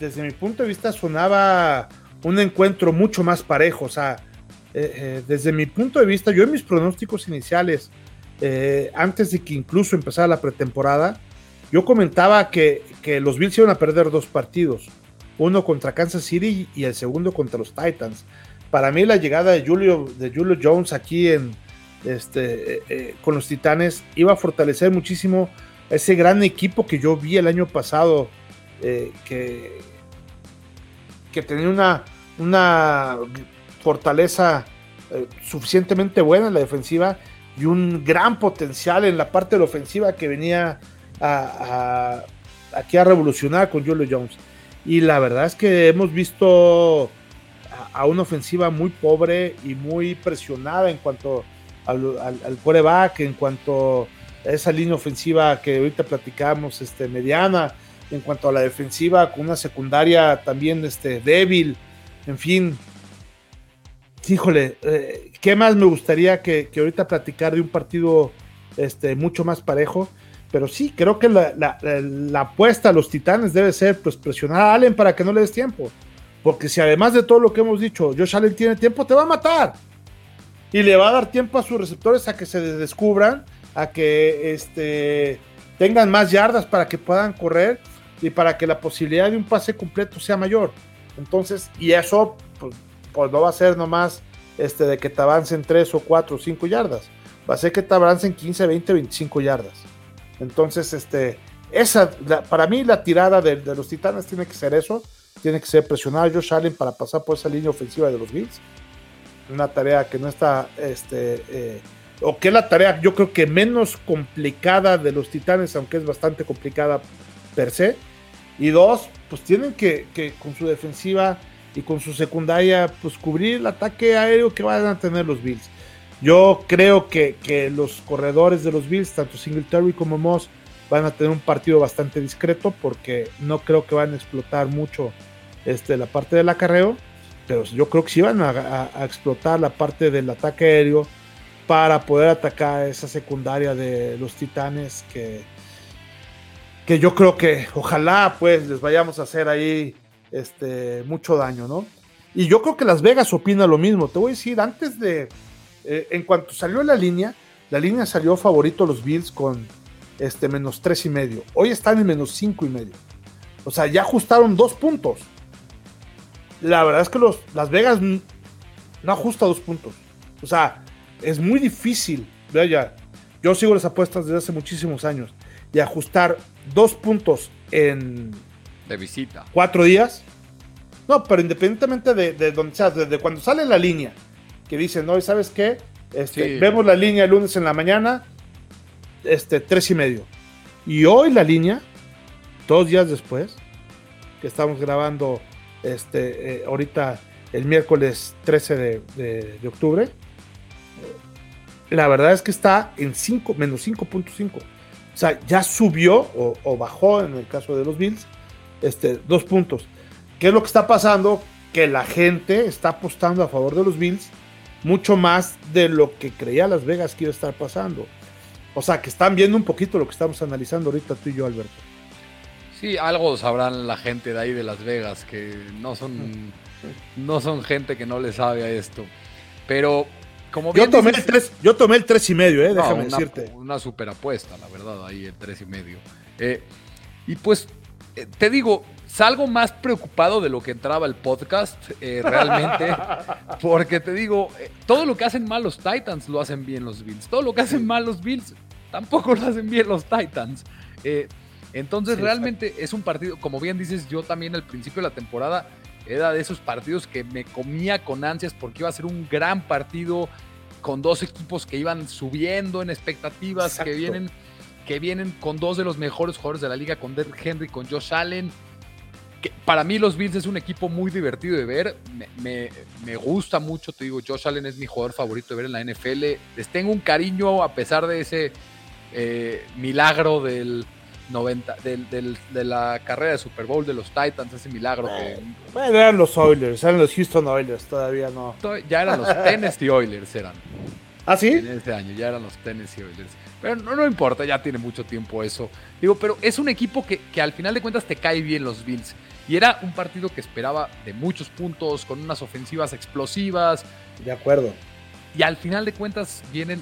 desde mi punto de vista sonaba un encuentro mucho más parejo. O sea, eh, eh, desde mi punto de vista, yo en mis pronósticos iniciales, antes de que incluso empezara la pretemporada, yo comentaba que, los Bills iban a perder dos partidos, uno contra Kansas City y el segundo contra los Titans. Para mí la llegada de Julio, de Julio Jones aquí en, este, con los Titanes iba a fortalecer muchísimo ese gran equipo que yo vi el año pasado, eh, que, que tenía una, una fortaleza eh, suficientemente buena en la defensiva y un gran potencial en la parte de la ofensiva que venía a, aquí a revolucionar con Julio Jones. Y la verdad es que hemos visto a, una ofensiva muy pobre y muy presionada en cuanto al, al, coreback, en cuanto a esa línea ofensiva que ahorita platicamos, este, mediana, en cuanto a la defensiva, con una secundaria también este, débil, en fin. Híjole, eh, ¿qué más me gustaría que, que, ahorita platicar de un partido este, mucho más parejo? Pero sí, creo que la, apuesta a los titanes debe ser pues, presionar a Allen para que no le des tiempo. Porque si además de todo lo que hemos dicho, Josh Allen tiene tiempo, te va a matar. Y le va a dar tiempo a sus receptores a que se descubran, a que este, tengan más yardas para que puedan correr y para que la posibilidad de un pase completo sea mayor. Entonces, y eso pues, pues no va a ser nomás este, de que te avancen 3 o 4 o 5 yardas. Va a ser que te avancen 15, 20, 25 yardas. Entonces, este, esa, para mí la tirada de, los Titanes tiene que ser eso, tiene que ser presionar a Josh Allen para pasar por esa línea ofensiva de los Bills. Una tarea que no está, este, eh, o que es la tarea yo creo que menos complicada de los Titanes, aunque es bastante complicada per se. Y dos, pues tienen que, que con su defensiva y con su secundaria, pues cubrir el ataque aéreo que van a tener los Bills. Yo creo que, los corredores de los Bills, tanto Singletary como Moss, van a tener un partido bastante discreto porque no creo que van a explotar mucho este, la parte del acarreo, pero yo creo que sí van a, explotar la parte del ataque aéreo para poder atacar esa secundaria de los titanes que, que yo creo que ojalá pues les vayamos a hacer ahí este, mucho daño, ¿no? Y yo creo que Las Vegas opina lo mismo. Te voy a decir, antes de, eh, en cuanto salió la línea, la línea salió favorito a los Bills con este menos tres y medio. Hoy están en menos cinco y medio. O sea, ya ajustaron dos puntos. La verdad es que los, Las Vegas no ajusta dos puntos. O sea, es muy difícil. Vaya, yo sigo las apuestas desde hace muchísimos años. Y ajustar dos puntos en. De visita. Cuatro días. No, pero independientemente de, de donde sea, desde cuando sale la línea que dicen, no, ¿sabes qué? Este, Vemos la línea el lunes en la mañana, este, tres y medio. Y hoy la línea, dos días después, que estamos grabando este, eh, ahorita el miércoles 13 de, octubre, la verdad es que está en 5, menos 5.5. O sea, ya subió o, o, bajó en el caso de los Bills, este, dos puntos. ¿Qué es lo que está pasando? Que la gente está apostando a favor de los Bills mucho más de lo que creía Las Vegas que iba a estar pasando. O sea, que están viendo un poquito lo que estamos analizando ahorita tú y yo, Alberto. Sí, algo sabrán la gente de ahí de Las Vegas, que no son, no son gente que no le sabe a esto. Pero, como bien yo tomé, el tres, yo tomé el 3 y medio, eh, déjame decirte. Una super apuesta, la verdad, ahí el 3 y medio. Eh, y pues, eh, te digo, Salgo más preocupado de lo que entraba el podcast, eh, realmente, porque te digo, eh, todo lo que hacen mal los Titans lo hacen bien los Bills. Todo lo que hacen mal los Bills tampoco lo hacen bien los Titans. Eh, entonces, realmente es un partido, como bien dices, yo también al principio de la temporada era de esos partidos que me comía con ansias porque iba a ser un gran partido con dos equipos que iban subiendo en expectativas, que vienen, que vienen con dos de los mejores jugadores de la liga, con Derrick Henry, con Josh Allen para mí los Bills es un equipo muy divertido de ver. Me, gusta mucho, te digo, Josh Allen es mi jugador favorito de ver en la NFL. Les tengo un cariño a pesar de ese eh, milagro del 90, de la carrera de Super Bowl de los Titans, ese milagro que... Bueno, eran los Oilers, eran los Houston Oilers, todavía no. Ya eran los Tennessee Oilers, eran. ¿Ah, sí? En ese año, ya eran los Tennessee Oilers. Pero no, no importa, ya tiene mucho tiempo eso. Digo, pero es un equipo que, que al final de cuentas te cae bien los Bills. Y era un partido que esperaba de muchos puntos, con unas ofensivas explosivas. De acuerdo. Y al final de cuentas vienen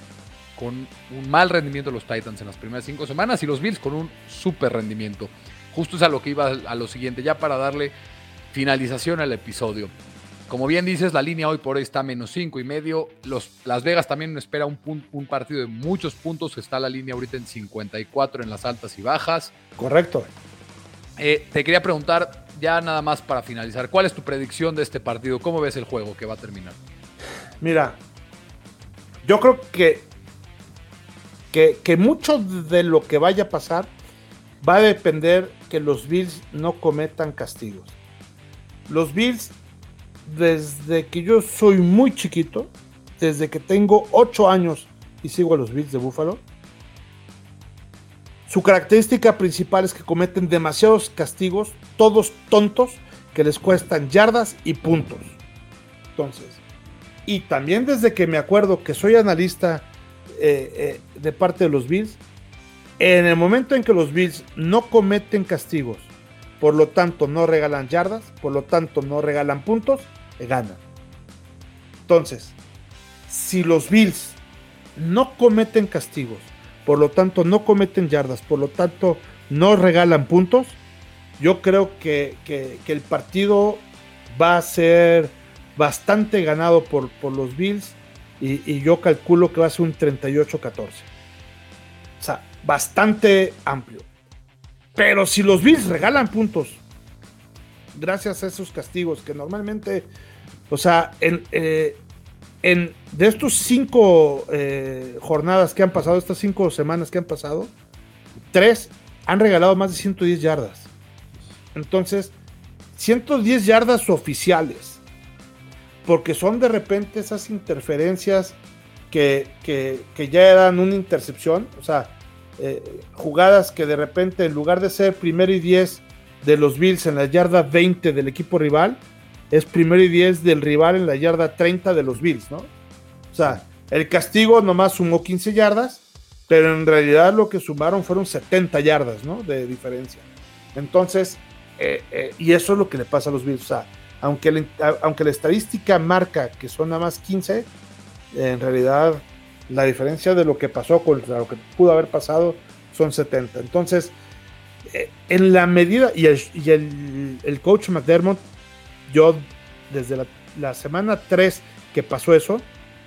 con un mal rendimiento los Titans en las primeras cinco semanas y los Bills con un súper rendimiento. Justo es a lo que iba a lo siguiente, ya para darle finalización al episodio. como bien dices, la línea hoy por hoy está menos cinco y medio. Los, Las Vegas también espera un, un partido de muchos puntos. Está la línea ahorita en 54 en las altas y bajas. Correcto. Eh, te quería preguntar, ya nada más para finalizar, ¿cuál es tu predicción de este partido? ¿Cómo ves el juego que va a terminar? Mira, yo creo que, que, que mucho de lo que vaya a pasar va a depender que los Bills no cometan castigos. Los Bills desde que yo soy muy chiquito, desde que tengo 8 años y sigo a los Bills de Buffalo, su característica principal es que cometen demasiados castigos, todos tontos, que les cuestan yardas y puntos. Entonces, y también desde que me acuerdo que soy analista eh, eh, de parte de los Bills, en el momento en que los Bills no cometen castigos, por lo tanto no regalan yardas, por lo tanto no regalan puntos, gana. Entonces, si los Bills no cometen castigos, por lo tanto no cometen yardas, por lo tanto no regalan puntos, yo creo que, el partido va a ser bastante ganado por, por los Bills y, y, yo calculo que va a ser un 38-14. O sea, bastante amplio. Pero si los Bills regalan puntos, gracias a esos castigos que normalmente o sea, en, eh, en de estos cinco eh, jornadas que han pasado, estas cinco semanas que han pasado, tres han regalado más de 110 yardas. Entonces, 110 yardas oficiales. Porque son de repente esas interferencias que, ya eran una intercepción. O sea, eh, jugadas que de repente en lugar de ser primero y 10 de los Bills en la yarda 20 del equipo rival, es primero y 10 del rival en la yarda 30 de los Bills, ¿no? O sea, el castigo nomás sumó 15 yardas, pero en realidad lo que sumaron fueron 70 yardas, ¿no? De diferencia. Entonces, eh, eh, y eso es lo que le pasa a los Bills. O sea, aunque, aunque la estadística marca que son nada más 15, en realidad la diferencia de lo que pasó con lo que pudo haber pasado son 70. Entonces, eh, en la medida, y, el, y el, el coach McDermott yo desde la, semana 3 que pasó eso,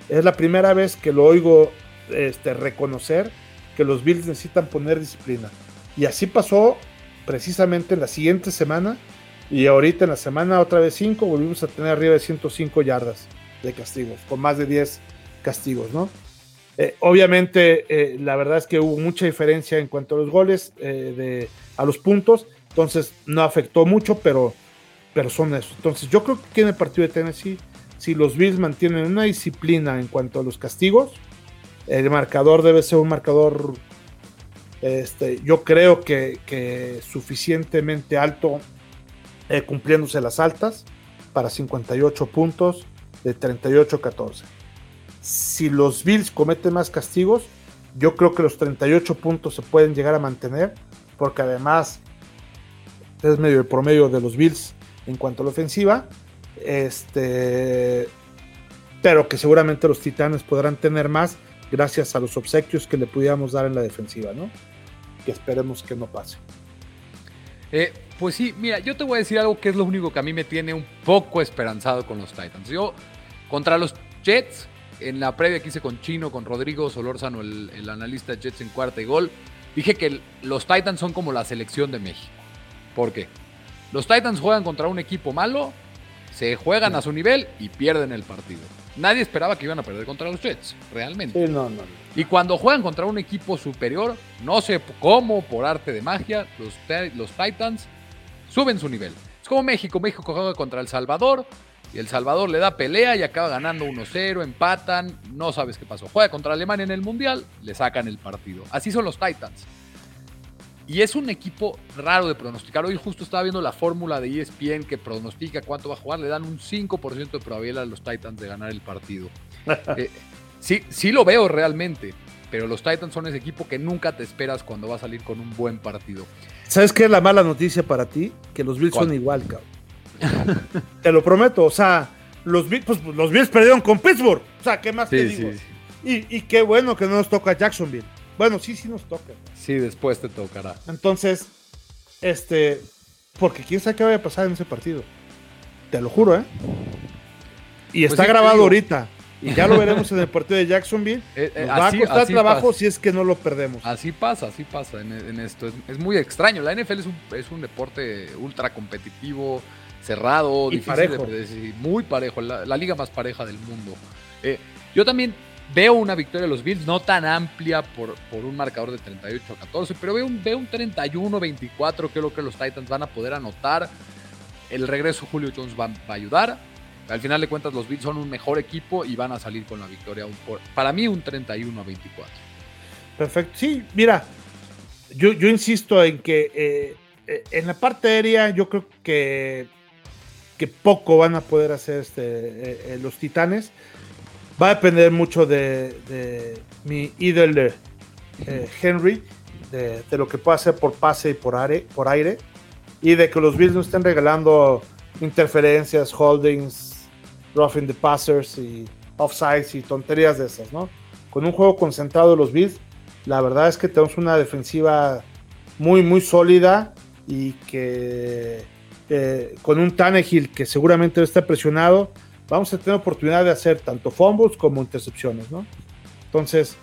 es la primera vez que lo oigo este, reconocer que los Bills necesitan poner disciplina. Y así pasó precisamente en la siguiente semana. Y ahorita en la semana otra vez 5 volvimos a tener arriba de 105 yardas de castigos, con más de 10 castigos, ¿no? Eh, obviamente, eh, la verdad es que hubo mucha diferencia en cuanto a los goles, eh, de, a los puntos, entonces no afectó mucho, pero pero son eso. Entonces, yo creo que en el partido de Tennessee, si los Bills mantienen una disciplina en cuanto a los castigos, el marcador debe ser un marcador, este, yo creo que, suficientemente alto, eh, cumpliéndose las altas, para 58 puntos de 38-14. Si los Bills cometen más castigos, yo creo que los 38 puntos se pueden llegar a mantener, porque además es medio el promedio de los Bills en cuanto a la ofensiva. Este, pero que seguramente los Titanes podrán tener más gracias a los obsequios que le pudiéramos dar en la defensiva, ¿no? Que esperemos que no pase. Eh, pues sí, mira, yo te voy a decir algo que es lo único que a mí me tiene un poco esperanzado con los Titans. Yo, contra los Jets, en la previa que hice con Chino, con Rodrigo Solórzano, el, el analista de Jets en cuarta y gol, dije que los Titans son como la selección de México. ¿Por qué? Los Titans juegan contra un equipo malo, se juegan a su nivel y pierden el partido. Nadie esperaba que iban a perder contra los Jets, realmente. Y cuando juegan contra un equipo superior, no sé cómo, por arte de magia, los, los Titans suben su nivel. Es como México. México juega contra El Salvador y El Salvador le da pelea y acaba ganando 1-0, empatan, no sabes qué pasó. Juega contra Alemania en el Mundial, le sacan el partido. Así son los Titans. Y es un equipo raro de pronosticar. Hoy justo estaba viendo la fórmula de ESPN que pronostica cuánto va a jugar. Le dan un 5% de probabilidad a los Titans de ganar el partido. Eh, sí, sí lo veo realmente. Pero los Titans son ese equipo que nunca te esperas cuando va a salir con un buen partido. ¿Sabes qué es la mala noticia para ti? Que los Bills son igual, cabrón. te lo prometo. O sea, los Bills, pues, los Bills perdieron con Pittsburgh. O sea, ¿qué más te digo? Y, y, qué bueno que no nos toca Jacksonville. Bueno, sí, sí nos toca. Sí, después te tocará. Entonces, este, porque quién sabe qué vaya a pasar en ese partido. Te lo juro, ¿eh? Y está grabado ahorita. Y ya lo veremos en el partido de Jacksonville. Eh, eh, va a costar trabajo si es que no lo perdemos. Así pasa, así pasa en, esto. Es, muy extraño. La NFL es un, es un deporte ultra competitivo, cerrado, difícil parejo. muy parejo, la, liga más pareja del mundo. Eh, yo también veo una victoria de los Bills, no tan amplia por, por un marcador de 38 a 14, pero veo un, veo un 31-24, creo que los Titans van a poder anotar. El regreso Julio Jones va, va a ayudar al final de cuentas, los Bills son un mejor equipo y van a salir con la victoria. Para mí, un 31 a 24. Perfecto. Sí, mira, yo, yo insisto en que eh, eh, en la parte aérea, yo creo que, que poco van a poder hacer este, eh, los Titanes. Va a depender mucho de, mi ídolo Henry, de, lo que pueda hacer por pase y por aire, por aire, y de que los Bills no estén regalando interferencias, holdings, roughing the passers y offsides y tonterías de esas, ¿no? Con un juego concentrado de los Bills, la verdad es que tenemos una defensiva muy, muy sólida y que con un Tannehill que seguramente está presionado, vamos a tener oportunidad de hacer tanto fumbles como intercepciones, ¿no? Entonces,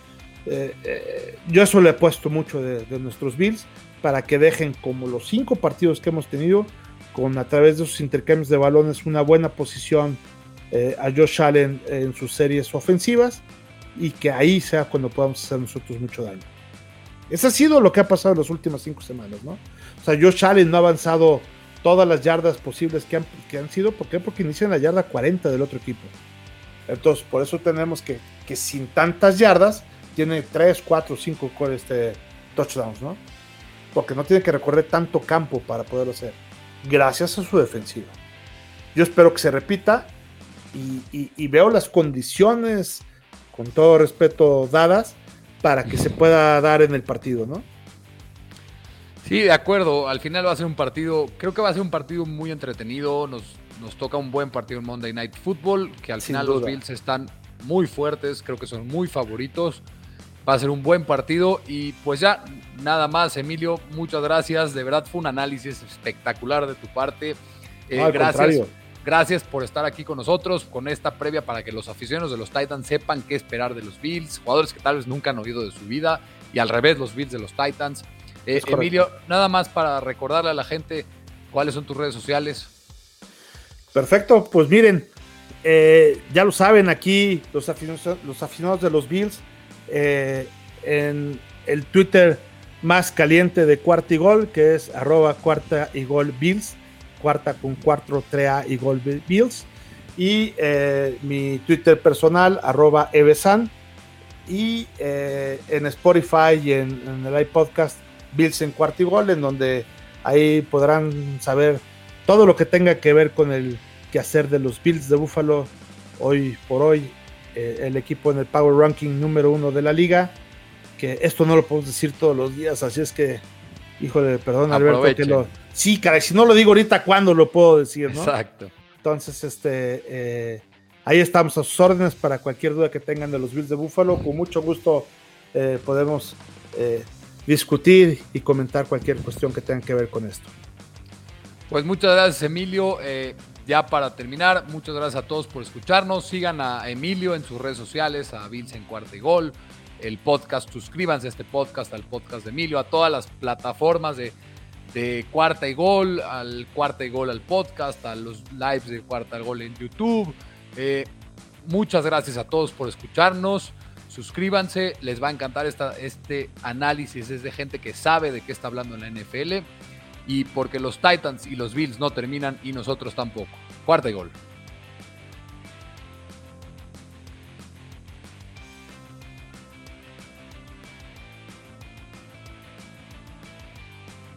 eh, eh, yo eso le he puesto mucho de, de, nuestros Bills para que dejen como los cinco partidos que hemos tenido, con a través de sus intercambios de balones, una buena posición eh, a Josh Allen en sus series ofensivas y que ahí sea cuando podamos hacer nosotros mucho daño. Eso ha sido lo que ha pasado en las últimas cinco semanas, ¿no? O sea, Josh Allen no ha avanzado todas las yardas posibles que han, que han sido, ¿por qué? Porque inician la yarda 40 del otro equipo. Entonces, por eso tenemos que, que sin tantas yardas, tiene 3, 4, 5 este, touchdowns, ¿no? Porque no tiene que recorrer tanto campo para poderlo hacer, gracias a su defensiva. Yo espero que se repita y, veo las condiciones, con todo respeto, dadas para que se pueda dar en el partido, ¿no? Sí, de acuerdo. Al final va a ser un partido, creo que va a ser un partido muy entretenido. Nos, nos toca un buen partido en Monday Night Football, que al final los Bills están muy fuertes, creo que son muy favoritos. Va a ser un buen partido y pues ya, nada más, Emilio, muchas gracias. De verdad fue un análisis espectacular de tu parte. Eh, gracias. Gracias por estar aquí con nosotros, con esta previa para que los aficionados de los Titans sepan qué esperar de los Bills, jugadores que tal vez nunca han oído de su vida, y al revés, los Bills de los Titans. Eh, Emilio, nada más para recordarle a la gente cuáles son tus redes sociales. Perfecto, pues miren, eh, ya lo saben aquí los aficionados, los aficionados de los Bills, eh, en el Twitter más caliente de Cuarta y Gol, que es arroba cuarta y gol Bills cuarta con 4 3A y Gol Bills. Y mi Twitter personal, arroba Evesan. Y en Spotify y en, el iPodcast, Bills en cuarto y gol, en donde ahí podrán saber todo lo que tenga que ver con el quehacer de los Bills de Buffalo hoy por hoy. Eh, el equipo en el Power Ranking número uno de la liga. Que esto no lo podemos decir todos los días, así es que, híjole, perdón Alberto, que lo, Sí, caray, si no lo digo ahorita, ¿cuándo lo puedo decir? ¿no? Exacto. Entonces, este, eh, ahí estamos a sus órdenes para cualquier duda que tengan de los Bills de Búfalo. Con mucho gusto eh, podemos eh, discutir y comentar cualquier cuestión que tenga que ver con esto. Pues muchas gracias, Emilio. ya para terminar, muchas gracias a todos por escucharnos. Sigan a Emilio en sus redes sociales, a en Cuarta y Gol, el podcast. Suscríbanse a este podcast, al podcast de Emilio, a todas las plataformas de de Cuarta y Gol, al Cuarta y Gol al podcast, a los lives de Cuarta y Gol en YouTube. Eh, muchas gracias a todos por escucharnos. Suscríbanse, les va a encantar esta, este análisis. Es de gente que sabe de qué está hablando en la NFL. Y porque los Titans y los Bills no terminan y nosotros tampoco. Cuarta y Gol.